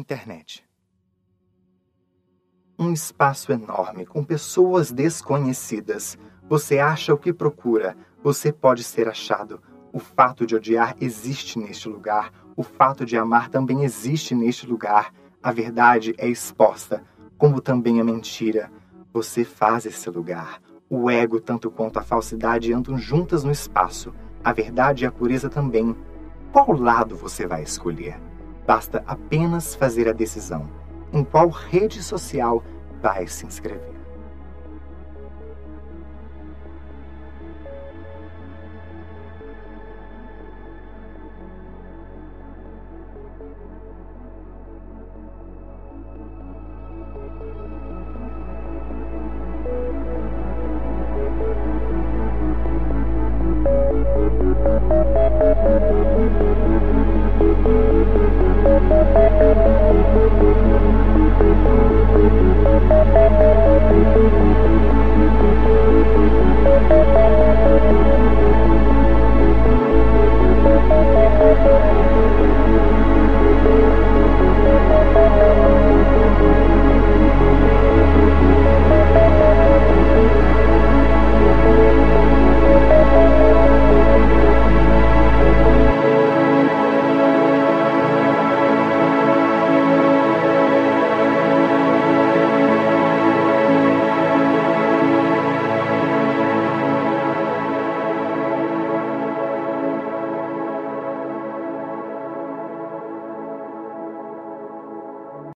Internet. Um espaço enorme com pessoas desconhecidas. Você acha o que procura, você pode ser achado. O fato de odiar existe neste lugar, o fato de amar também existe neste lugar. A verdade é exposta, como também a mentira. Você faz esse lugar. O ego, tanto quanto a falsidade, andam juntas no espaço. A verdade e a pureza também. Qual lado você vai escolher? Basta apenas fazer a decisão em qual rede social vai se inscrever.